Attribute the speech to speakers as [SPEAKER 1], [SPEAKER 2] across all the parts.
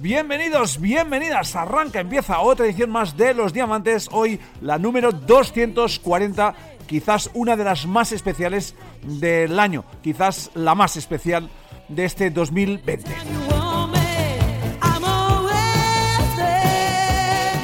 [SPEAKER 1] bienvenidos, bienvenidas. Arranca, empieza otra edición más de Los Diamantes. Hoy la número 240, quizás una de las más especiales del año, quizás la más especial de este 2020.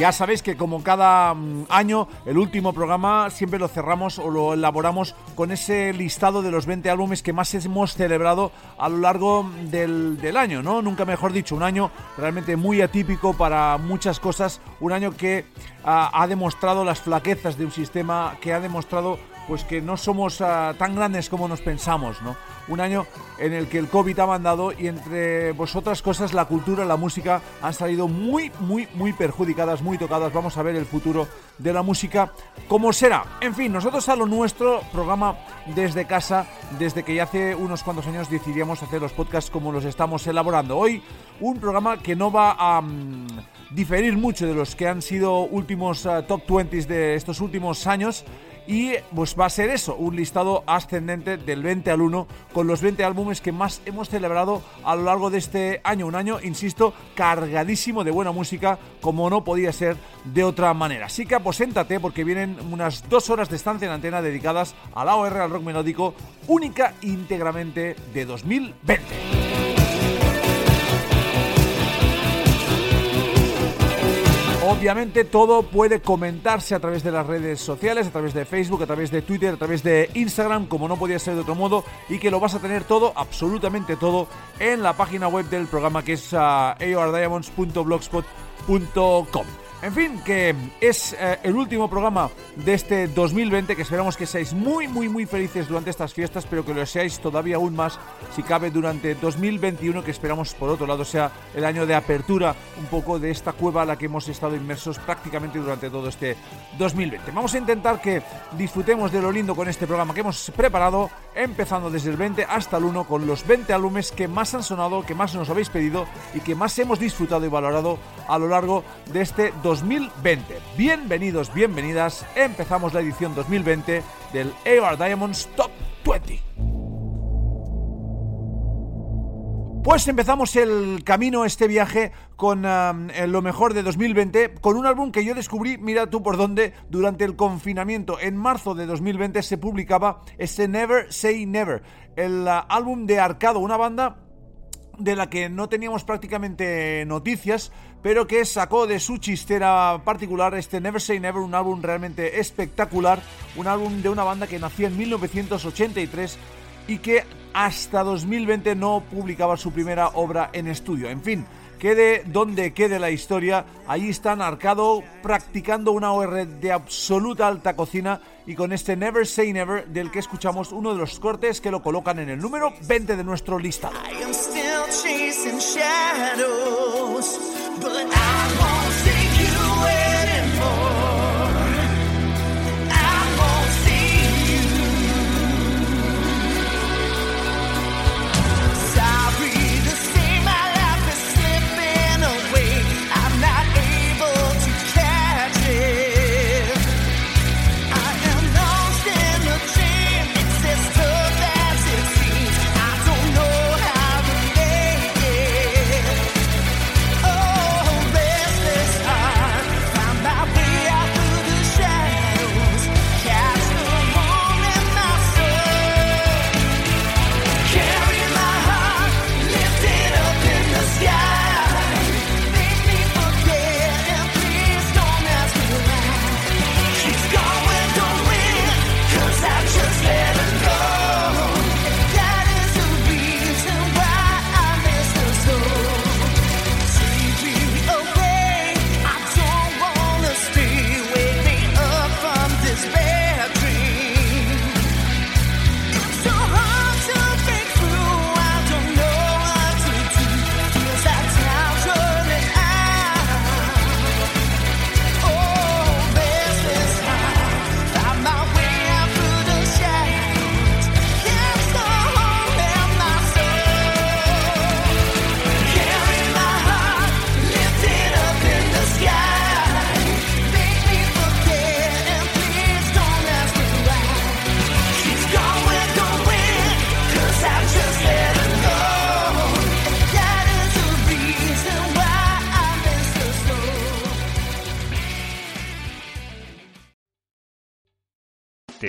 [SPEAKER 1] Ya sabéis que como cada mm, año, el último programa siempre lo cerramos o lo elaboramos con ese listado de los 20 álbumes que más hemos celebrado a lo largo del, del año, ¿no? Nunca mejor dicho, un año realmente muy atípico para muchas cosas, un año que ah, ha demostrado las flaquezas de un sistema, que ha demostrado pues que no somos ah, tan grandes como nos pensamos, ¿no? Un año en el que el COVID ha mandado y entre vosotras cosas la cultura, la música han salido muy, muy, muy perjudicadas, muy tocadas. Vamos a ver el futuro de la música cómo será. En fin, nosotros a lo nuestro, programa desde casa, desde que ya hace unos cuantos años decidíamos hacer los podcasts como los estamos elaborando. Hoy un programa que no va a... mm, diferir mucho de los que han sido últimos ah, top 20 de estos últimos años y pues va a ser eso, un listado ascendente del 20 al 1 con los 20 álbumes que más hemos celebrado a lo largo de este año. Un año, insisto, cargadísimo de buena música como no podía ser de otra manera. Así que aposéntate porque vienen unas dos horas de estancia en antena dedicadas a la OR, al rock melódico, única e íntegramente de 2020. Obviamente todo puede comentarse a través de las redes sociales, a través de Facebook, a través de Twitter, a través de Instagram, como no podía ser de otro modo, y que lo vas a tener todo, absolutamente todo, en la página web del programa que es uh, aordiamonds.blogspot.com. En fin, que es eh, el último programa de este 2020, que esperamos que seáis muy, muy, muy felices durante estas fiestas, pero que lo seáis todavía aún más, si cabe, durante 2021, que esperamos, por otro lado, sea el año de apertura un poco de esta cueva a la que hemos estado inmersos prácticamente durante todo este 2020. Vamos a intentar que disfrutemos de lo lindo con este programa que hemos preparado, empezando desde el 20 hasta el 1, con los 20 álbumes que más han sonado, que más nos habéis pedido y que más hemos disfrutado y valorado a lo largo de este 2020. Bienvenidos, bienvenidas. Empezamos la edición 2020 del AR Diamonds Top 20. Pues empezamos el camino, este viaje, con um, lo mejor de 2020, con un álbum que yo descubrí, mira tú por dónde, durante el confinamiento. En marzo de 2020 se publicaba este Never Say Never, el uh, álbum de Arcado, una banda de la que no teníamos prácticamente noticias, pero que sacó de su chistera particular este Never Say Never, un álbum realmente espectacular, un álbum de una banda que nació en 1983 y que
[SPEAKER 2] hasta 2020 no publicaba su primera obra en estudio. En fin, quede donde quede la historia, ahí están Arcado practicando una OR de absoluta alta cocina y con este Never Say Never del que escuchamos uno de los cortes que lo colocan en el número 20 de nuestro listado.